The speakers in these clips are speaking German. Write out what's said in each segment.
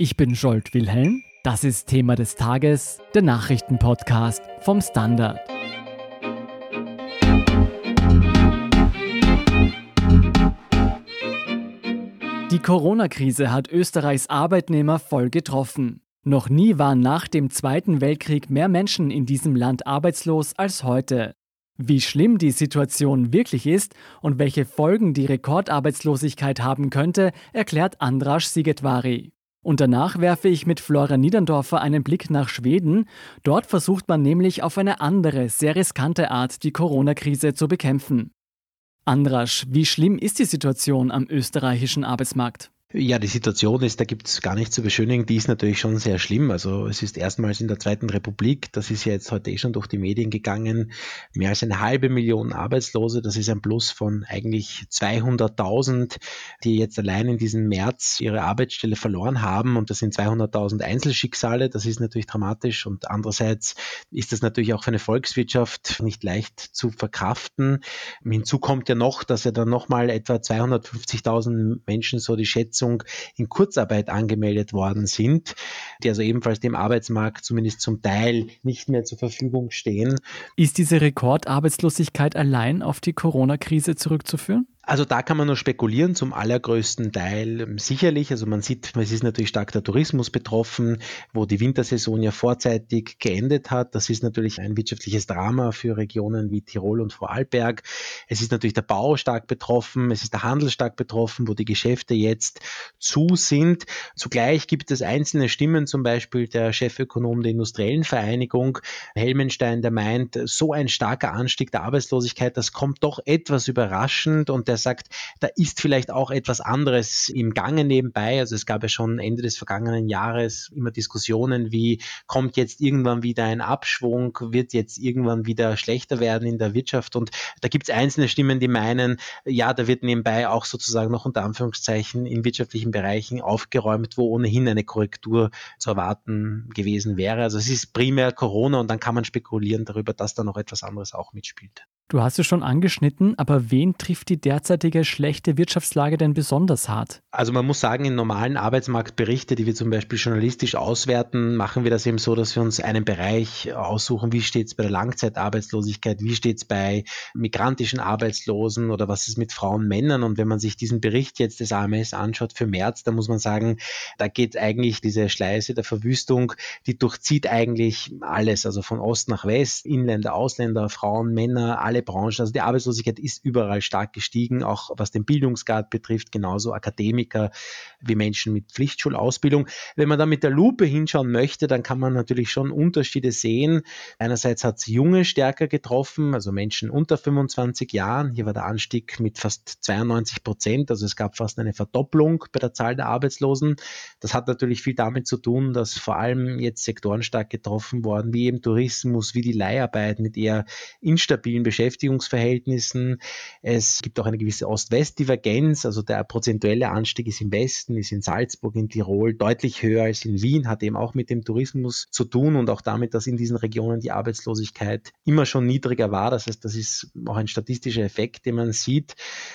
Ich bin Scholt Wilhelm. Das ist Thema des Tages, der Nachrichtenpodcast vom Standard. Die Corona-Krise hat Österreichs Arbeitnehmer voll getroffen. Noch nie waren nach dem Zweiten Weltkrieg mehr Menschen in diesem Land arbeitslos als heute. Wie schlimm die Situation wirklich ist und welche Folgen die Rekordarbeitslosigkeit haben könnte, erklärt Andras Sigetvari. Und danach werfe ich mit Flora Niederndorfer einen Blick nach Schweden. Dort versucht man nämlich auf eine andere, sehr riskante Art die Corona-Krise zu bekämpfen. Andrasch, wie schlimm ist die Situation am österreichischen Arbeitsmarkt? Ja, die Situation ist, da gibt es gar nichts zu beschönigen, die ist natürlich schon sehr schlimm. Also es ist erstmals in der Zweiten Republik, das ist ja jetzt heute eh schon durch die Medien gegangen, mehr als eine halbe Million Arbeitslose, das ist ein Plus von eigentlich 200.000, die jetzt allein in diesem März ihre Arbeitsstelle verloren haben. Und das sind 200.000 Einzelschicksale, das ist natürlich dramatisch. Und andererseits ist das natürlich auch für eine Volkswirtschaft nicht leicht zu verkraften. Hinzu kommt ja noch, dass ja dann nochmal etwa 250.000 Menschen so die Schätzung Übersetzung in Kurzarbeit angemeldet worden sind, die also ebenfalls dem Arbeitsmarkt zumindest zum Teil nicht mehr zur Verfügung stehen. Ist diese Rekordarbeitslosigkeit allein auf die Corona-Krise zurückzuführen? Also da kann man nur spekulieren, zum allergrößten Teil sicherlich. Also man sieht, es ist natürlich stark der Tourismus betroffen, wo die Wintersaison ja vorzeitig geendet hat. Das ist natürlich ein wirtschaftliches Drama für Regionen wie Tirol und Vorarlberg. Es ist natürlich der Bau stark betroffen, es ist der Handel stark betroffen, wo die Geschäfte jetzt zu sind. Zugleich gibt es einzelne Stimmen, zum Beispiel der Chefökonom der Industriellen Vereinigung, Helmenstein, der meint, so ein starker Anstieg der Arbeitslosigkeit, das kommt doch etwas überraschend und der sagt, da ist vielleicht auch etwas anderes im Gange nebenbei. Also es gab ja schon Ende des vergangenen Jahres immer Diskussionen, wie kommt jetzt irgendwann wieder ein Abschwung, wird jetzt irgendwann wieder schlechter werden in der Wirtschaft. Und da gibt es einzelne Stimmen, die meinen, ja, da wird nebenbei auch sozusagen noch unter Anführungszeichen in wirtschaftlichen Bereichen aufgeräumt, wo ohnehin eine Korrektur zu erwarten gewesen wäre. Also es ist primär Corona und dann kann man spekulieren darüber, dass da noch etwas anderes auch mitspielt. Du hast es schon angeschnitten, aber wen trifft die derzeitige schlechte Wirtschaftslage denn besonders hart? Also man muss sagen, in normalen Arbeitsmarktberichte, die wir zum Beispiel journalistisch auswerten, machen wir das eben so, dass wir uns einen Bereich aussuchen, wie steht es bei der Langzeitarbeitslosigkeit, wie steht es bei migrantischen Arbeitslosen oder was ist mit Frauen, Männern. Und wenn man sich diesen Bericht jetzt des AMS anschaut für März, dann muss man sagen, da geht eigentlich diese Schleiße der Verwüstung, die durchzieht eigentlich alles, also von Ost nach West, Inländer, Ausländer, Frauen, Männer, alle alle Branchen. Also die Arbeitslosigkeit ist überall stark gestiegen, auch was den Bildungsgrad betrifft, genauso Akademiker wie Menschen mit Pflichtschulausbildung. Wenn man da mit der Lupe hinschauen möchte, dann kann man natürlich schon Unterschiede sehen. Einerseits hat es Junge stärker getroffen, also Menschen unter 25 Jahren. Hier war der Anstieg mit fast 92 Prozent, also es gab fast eine Verdopplung bei der Zahl der Arbeitslosen. Das hat natürlich viel damit zu tun, dass vor allem jetzt Sektoren stark getroffen worden, wie eben Tourismus, wie die Leiharbeit mit eher instabilen Beschäftigungen Beschäftigungsverhältnissen. Es gibt auch eine gewisse Ost-West-Divergenz, also der prozentuelle Anstieg ist im Westen, ist in Salzburg, in Tirol deutlich höher als in Wien, hat eben auch mit dem Tourismus zu tun und auch damit, dass in diesen Regionen die Arbeitslosigkeit immer schon niedriger war. Das heißt, das ist auch ein statistischer Effekt, den man sieht.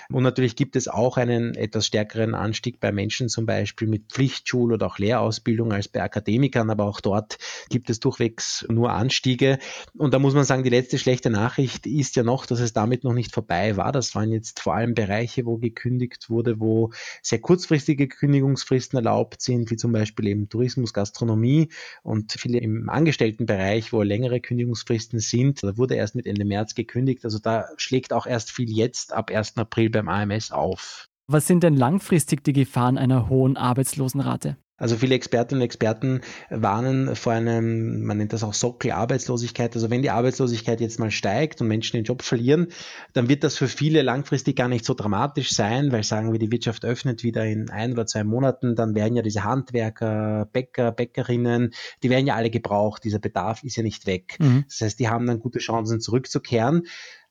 Und natürlich gibt es auch einen etwas stärkeren Anstieg bei Menschen zum Beispiel mit Pflichtschul- oder auch Lehrausbildung als bei Akademikern, aber auch dort gibt es durchwegs nur Anstiege. Und da muss man sagen, die letzte schlechte Nachricht ist ja noch, dass es damit noch nicht vorbei war. Das waren jetzt vor allem Bereiche, wo gekündigt wurde, wo sehr kurzfristige Kündigungsfristen erlaubt sind, wie zum Beispiel eben Tourismus, Gastronomie und viele im Angestelltenbereich, wo längere Kündigungsfristen sind. Da wurde erst mit Ende März gekündigt. Also da schlägt auch erst viel jetzt ab 1. April beim AMS auf. Was sind denn langfristig die Gefahren einer hohen Arbeitslosenrate? Also viele Expertinnen und Experten warnen vor einem, man nennt das auch Sockelarbeitslosigkeit. Also wenn die Arbeitslosigkeit jetzt mal steigt und Menschen den Job verlieren, dann wird das für viele langfristig gar nicht so dramatisch sein, weil sagen wir, die Wirtschaft öffnet wieder in ein oder zwei Monaten, dann werden ja diese Handwerker, Bäcker, Bäckerinnen, die werden ja alle gebraucht. Dieser Bedarf ist ja nicht weg. Mhm. Das heißt, die haben dann gute Chancen zurückzukehren.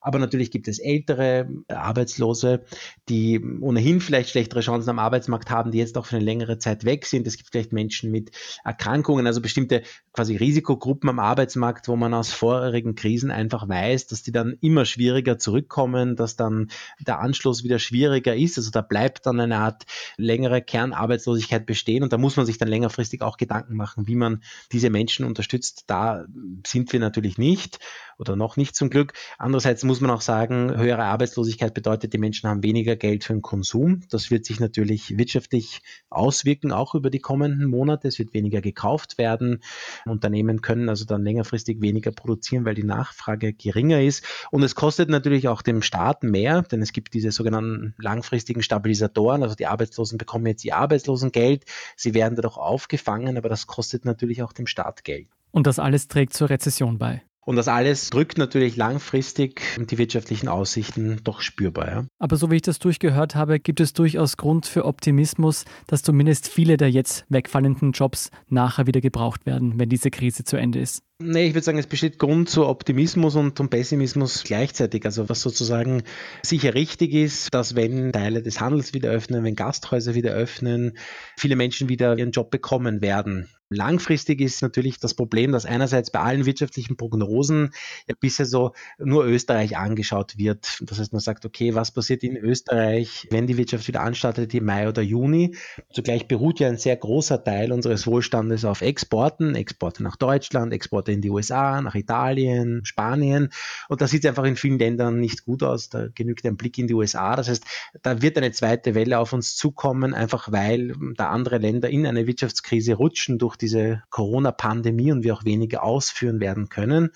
Aber natürlich gibt es ältere Arbeitslose, die ohnehin vielleicht schlechtere Chancen am Arbeitsmarkt haben, die jetzt auch für eine längere Zeit weg sind. Es gibt vielleicht Menschen mit Erkrankungen, also bestimmte quasi Risikogruppen am Arbeitsmarkt, wo man aus vorherigen Krisen einfach weiß, dass die dann immer schwieriger zurückkommen, dass dann der Anschluss wieder schwieriger ist. Also da bleibt dann eine Art längere Kernarbeitslosigkeit bestehen und da muss man sich dann längerfristig auch Gedanken machen, wie man diese Menschen unterstützt. Da sind wir natürlich nicht oder noch nicht zum Glück. Andererseits muss man auch sagen, höhere Arbeitslosigkeit bedeutet, die Menschen haben weniger Geld für den Konsum. Das wird sich natürlich wirtschaftlich auswirken, auch über die kommenden Monate. Es wird weniger gekauft werden. Unternehmen können also dann längerfristig weniger produzieren, weil die Nachfrage geringer ist. Und es kostet natürlich auch dem Staat mehr, denn es gibt diese sogenannten langfristigen Stabilisatoren. Also die Arbeitslosen bekommen jetzt ihr Arbeitslosengeld. Sie werden dadurch aufgefangen, aber das kostet natürlich auch dem Staat Geld. Und das alles trägt zur Rezession bei. Und das alles drückt natürlich langfristig die wirtschaftlichen Aussichten doch spürbar. Ja? Aber so wie ich das durchgehört habe, gibt es durchaus Grund für Optimismus, dass zumindest viele der jetzt wegfallenden Jobs nachher wieder gebraucht werden, wenn diese Krise zu Ende ist. Nee, ich würde sagen, es besteht Grund zu Optimismus und zum Pessimismus gleichzeitig. Also was sozusagen sicher richtig ist, dass wenn Teile des Handels wieder öffnen, wenn Gasthäuser wieder öffnen, viele Menschen wieder ihren Job bekommen werden. Langfristig ist natürlich das Problem, dass einerseits bei allen wirtschaftlichen Prognosen ja bisher so nur Österreich angeschaut wird. Das heißt, man sagt, okay, was passiert in Österreich, wenn die Wirtschaft wieder anstartet im Mai oder Juni? Zugleich beruht ja ein sehr großer Teil unseres Wohlstandes auf Exporten, Exporte nach Deutschland, Exporte in die USA, nach Italien, Spanien. Und da sieht es einfach in vielen Ländern nicht gut aus. Da genügt ein Blick in die USA. Das heißt, da wird eine zweite Welle auf uns zukommen, einfach weil da andere Länder in eine Wirtschaftskrise rutschen durch diese Corona-Pandemie und wir auch weniger ausführen werden können.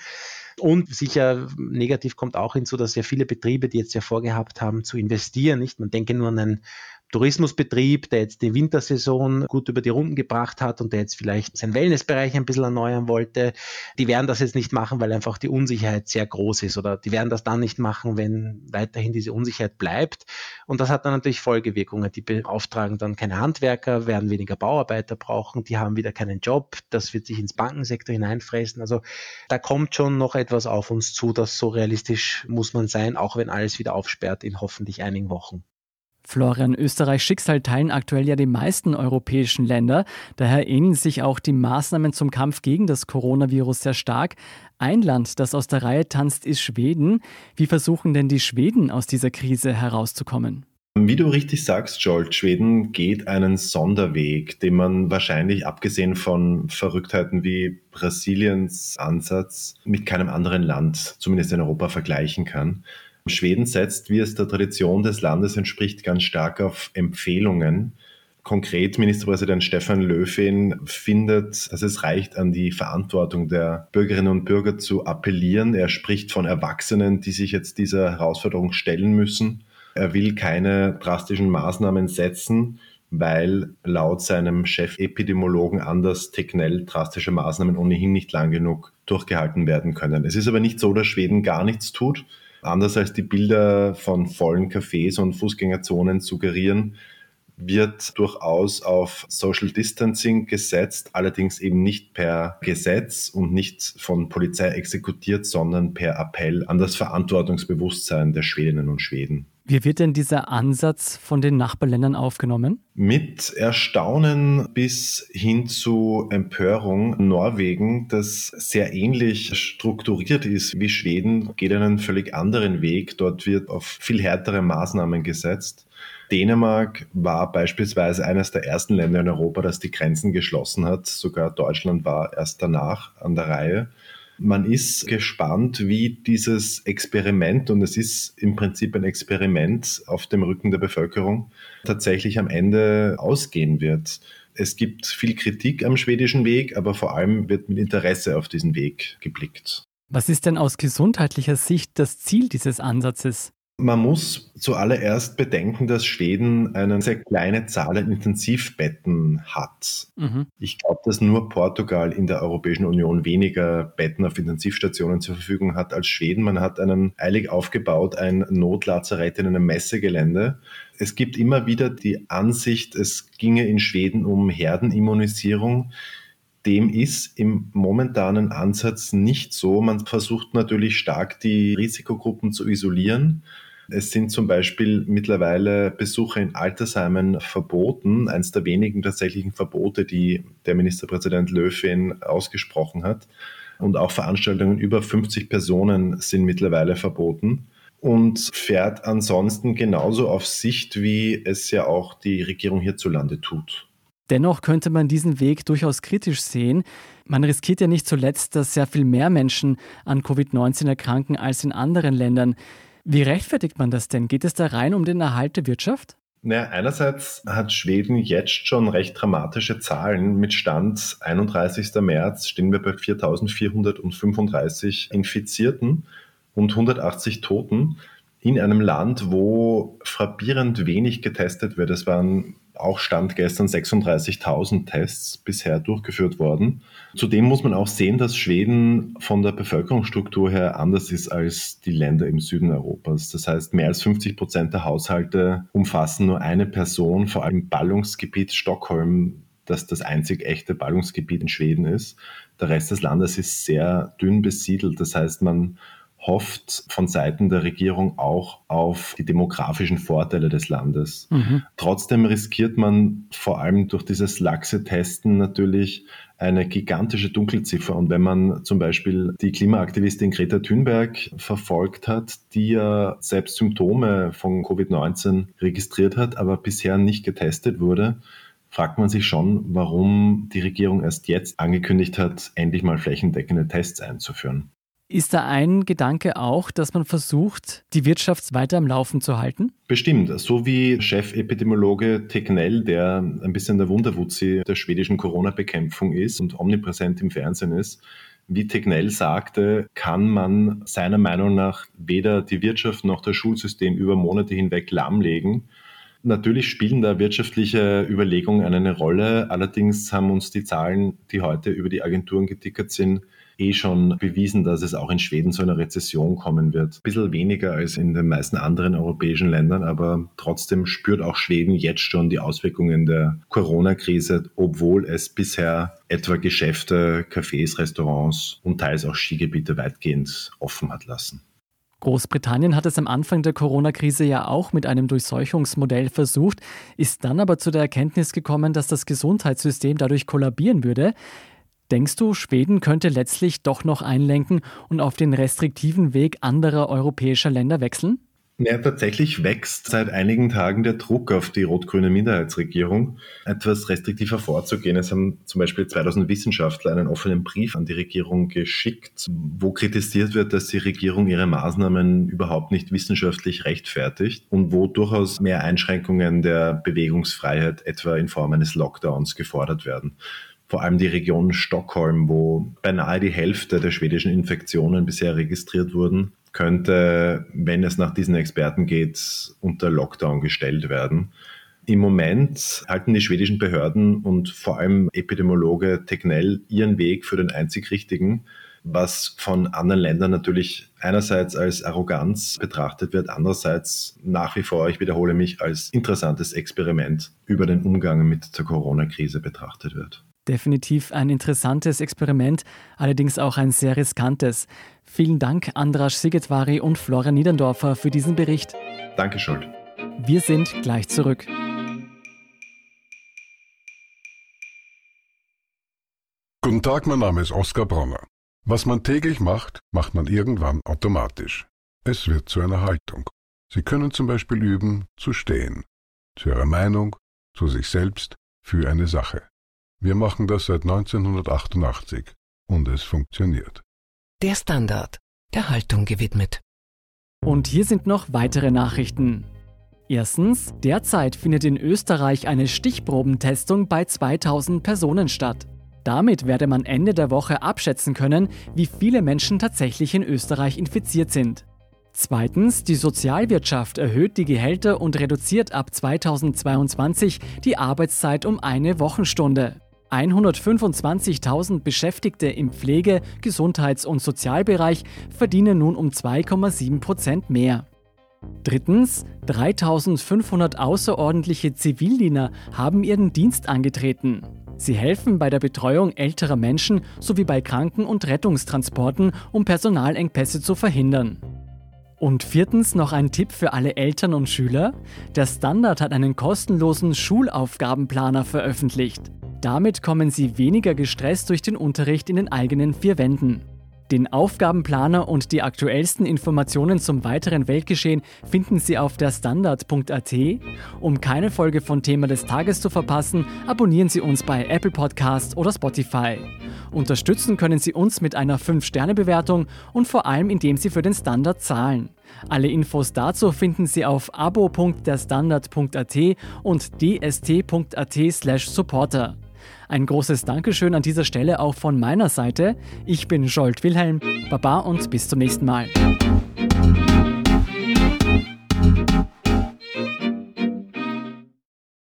Und sicher negativ kommt auch hinzu, dass ja viele Betriebe, die jetzt ja vorgehabt haben zu investieren, nicht, man denke nur an einen Tourismusbetrieb, der jetzt die Wintersaison gut über die Runden gebracht hat und der jetzt vielleicht seinen Wellnessbereich ein bisschen erneuern wollte, die werden das jetzt nicht machen, weil einfach die Unsicherheit sehr groß ist oder die werden das dann nicht machen, wenn weiterhin diese Unsicherheit bleibt. Und das hat dann natürlich Folgewirkungen. Die beauftragen dann keine Handwerker, werden weniger Bauarbeiter brauchen, die haben wieder keinen Job, das wird sich ins Bankensektor hineinfressen. Also da kommt schon noch etwas auf uns zu, das so realistisch muss man sein, auch wenn alles wieder aufsperrt in hoffentlich einigen Wochen. Florian, Österreichs Schicksal teilen aktuell ja die meisten europäischen Länder. Daher ähneln sich auch die Maßnahmen zum Kampf gegen das Coronavirus sehr stark. Ein Land, das aus der Reihe tanzt, ist Schweden. Wie versuchen denn die Schweden aus dieser Krise herauszukommen? Wie du richtig sagst, Jolt, Schweden geht einen Sonderweg, den man wahrscheinlich abgesehen von Verrücktheiten wie Brasiliens Ansatz mit keinem anderen Land, zumindest in Europa, vergleichen kann. Schweden setzt, wie es der Tradition des Landes entspricht, ganz stark auf Empfehlungen. Konkret Ministerpräsident Stefan Löfven findet, dass es reicht, an die Verantwortung der Bürgerinnen und Bürger zu appellieren. Er spricht von Erwachsenen, die sich jetzt dieser Herausforderung stellen müssen. Er will keine drastischen Maßnahmen setzen, weil laut seinem Chef-Epidemiologen Anders Tegnell drastische Maßnahmen ohnehin nicht lang genug durchgehalten werden können. Es ist aber nicht so, dass Schweden gar nichts tut anders als die Bilder von vollen Cafés und Fußgängerzonen suggerieren, wird durchaus auf Social Distancing gesetzt, allerdings eben nicht per Gesetz und nicht von Polizei exekutiert, sondern per Appell an das Verantwortungsbewusstsein der Schwedinnen und Schweden. Wie wird denn dieser Ansatz von den Nachbarländern aufgenommen? Mit Erstaunen bis hin zu Empörung. Norwegen, das sehr ähnlich strukturiert ist wie Schweden, geht einen völlig anderen Weg. Dort wird auf viel härtere Maßnahmen gesetzt. Dänemark war beispielsweise eines der ersten Länder in Europa, das die Grenzen geschlossen hat. Sogar Deutschland war erst danach an der Reihe. Man ist gespannt, wie dieses Experiment, und es ist im Prinzip ein Experiment auf dem Rücken der Bevölkerung, tatsächlich am Ende ausgehen wird. Es gibt viel Kritik am schwedischen Weg, aber vor allem wird mit Interesse auf diesen Weg geblickt. Was ist denn aus gesundheitlicher Sicht das Ziel dieses Ansatzes? Man muss zuallererst bedenken, dass Schweden eine sehr kleine Zahl an Intensivbetten hat. Mhm. Ich glaube, dass nur Portugal in der Europäischen Union weniger Betten auf Intensivstationen zur Verfügung hat als Schweden. Man hat einen eilig aufgebaut, ein Notlazarett in einem Messegelände. Es gibt immer wieder die Ansicht, es ginge in Schweden um Herdenimmunisierung. dem ist im momentanen Ansatz nicht so. Man versucht natürlich stark die Risikogruppen zu isolieren. Es sind zum Beispiel mittlerweile Besuche in Altersheimen verboten, eines der wenigen tatsächlichen Verbote, die der Ministerpräsident Löfven ausgesprochen hat. Und auch Veranstaltungen über 50 Personen sind mittlerweile verboten und fährt ansonsten genauso auf Sicht, wie es ja auch die Regierung hierzulande tut. Dennoch könnte man diesen Weg durchaus kritisch sehen. Man riskiert ja nicht zuletzt, dass sehr viel mehr Menschen an Covid-19 erkranken als in anderen Ländern. Wie rechtfertigt man das denn? Geht es da rein um den Erhalt der Wirtschaft? Naja, einerseits hat Schweden jetzt schon recht dramatische Zahlen. Mit Stand 31. März stehen wir bei 4.435 Infizierten und 180 Toten in einem Land, wo frappierend wenig getestet wird. Es waren auch Stand gestern 36.000 Tests bisher durchgeführt worden. Zudem muss man auch sehen, dass Schweden von der Bevölkerungsstruktur her anders ist als die Länder im Süden Europas. Das heißt, mehr als 50 Prozent der Haushalte umfassen nur eine Person, vor allem im Ballungsgebiet Stockholm, das das einzig echte Ballungsgebiet in Schweden ist. Der Rest des Landes ist sehr dünn besiedelt. Das heißt, man hofft von Seiten der Regierung auch auf die demografischen Vorteile des Landes. Mhm. Trotzdem riskiert man vor allem durch dieses laxe Testen natürlich eine gigantische Dunkelziffer. Und wenn man zum Beispiel die Klimaaktivistin Greta Thunberg verfolgt hat, die ja selbst Symptome von Covid-19 registriert hat, aber bisher nicht getestet wurde, fragt man sich schon, warum die Regierung erst jetzt angekündigt hat, endlich mal flächendeckende Tests einzuführen. Ist da ein Gedanke auch, dass man versucht, die Wirtschaft weiter am Laufen zu halten? Bestimmt. So wie Chefepidemiologe Tegnell, der ein bisschen der Wunderwutzi der schwedischen Corona-Bekämpfung ist und omnipräsent im Fernsehen ist, wie Tegnell sagte, kann man seiner Meinung nach weder die Wirtschaft noch das Schulsystem über Monate hinweg lahmlegen. Natürlich spielen da wirtschaftliche Überlegungen eine Rolle. Allerdings haben uns die Zahlen, die heute über die Agenturen getickert sind, eh schon bewiesen, dass es auch in Schweden zu einer Rezession kommen wird. Ein bisschen weniger als in den meisten anderen europäischen Ländern, aber trotzdem spürt auch Schweden jetzt schon die Auswirkungen der Corona-Krise, obwohl es bisher etwa Geschäfte, Cafés, Restaurants und teils auch Skigebiete weitgehend offen hat lassen. Großbritannien hat es am Anfang der Corona-Krise ja auch mit einem Durchseuchungsmodell versucht, ist dann aber zu der Erkenntnis gekommen, dass das Gesundheitssystem dadurch kollabieren würde. Denkst du, Schweden könnte letztlich doch noch einlenken und auf den restriktiven Weg anderer europäischer Länder wechseln? Ja, tatsächlich wächst seit einigen Tagen der Druck auf die rot-grüne Minderheitsregierung, etwas restriktiver vorzugehen. Es haben zum Beispiel 2000 Wissenschaftler einen offenen Brief an die Regierung geschickt, wo kritisiert wird, dass die Regierung ihre Maßnahmen überhaupt nicht wissenschaftlich rechtfertigt und wo durchaus mehr Einschränkungen der Bewegungsfreiheit, etwa in Form eines Lockdowns, gefordert werden vor allem die Region Stockholm, wo beinahe die Hälfte der schwedischen Infektionen bisher registriert wurden, könnte, wenn es nach diesen Experten geht, unter Lockdown gestellt werden. Im Moment halten die schwedischen Behörden und vor allem Epidemiologe Tegnell ihren Weg für den einzig richtigen, was von anderen Ländern natürlich einerseits als Arroganz betrachtet wird, andererseits nach wie vor, ich wiederhole mich, als interessantes Experiment über den Umgang mit der Corona-Krise betrachtet wird. Definitiv ein interessantes Experiment, allerdings auch ein sehr riskantes. Vielen Dank, Andras Sigetvari und Flora Niederndorfer, für diesen Bericht. Danke, Schuld. Wir sind gleich zurück. Guten Tag, mein Name ist Oskar Bronner. Was man täglich macht, macht man irgendwann automatisch. Es wird zu einer Haltung. Sie können zum Beispiel üben, zu stehen. Zu Ihrer Meinung, zu sich selbst, für eine Sache. Wir machen das seit 1988 und es funktioniert. Der Standard, der Haltung gewidmet. Und hier sind noch weitere Nachrichten. Erstens, derzeit findet in Österreich eine Stichprobentestung bei 2000 Personen statt. Damit werde man Ende der Woche abschätzen können, wie viele Menschen tatsächlich in Österreich infiziert sind. Zweitens, die Sozialwirtschaft erhöht die Gehälter und reduziert ab 2022 die Arbeitszeit um eine Wochenstunde. 125.000 Beschäftigte im Pflege-, Gesundheits- und Sozialbereich verdienen nun um 2,7 Prozent mehr. Drittens, 3500 außerordentliche Zivildiener haben ihren Dienst angetreten. Sie helfen bei der Betreuung älterer Menschen sowie bei Kranken- und Rettungstransporten, um Personalengpässe zu verhindern. Und viertens noch ein Tipp für alle Eltern und Schüler. Der Standard hat einen kostenlosen Schulaufgabenplaner veröffentlicht. Damit kommen Sie weniger gestresst durch den Unterricht in den eigenen vier Wänden. Den Aufgabenplaner und die aktuellsten Informationen zum weiteren Weltgeschehen finden Sie auf der Standard.at. Um keine Folge von Thema des Tages zu verpassen, abonnieren Sie uns bei Apple Podcast oder Spotify. Unterstützen können Sie uns mit einer 5-Sterne-Bewertung und vor allem indem Sie für den Standard zahlen. Alle Infos dazu finden Sie auf abo.derstandard.at und dst.at/supporter. Ein großes Dankeschön an dieser Stelle auch von meiner Seite. Ich bin Scholt Wilhelm. Baba und bis zum nächsten Mal.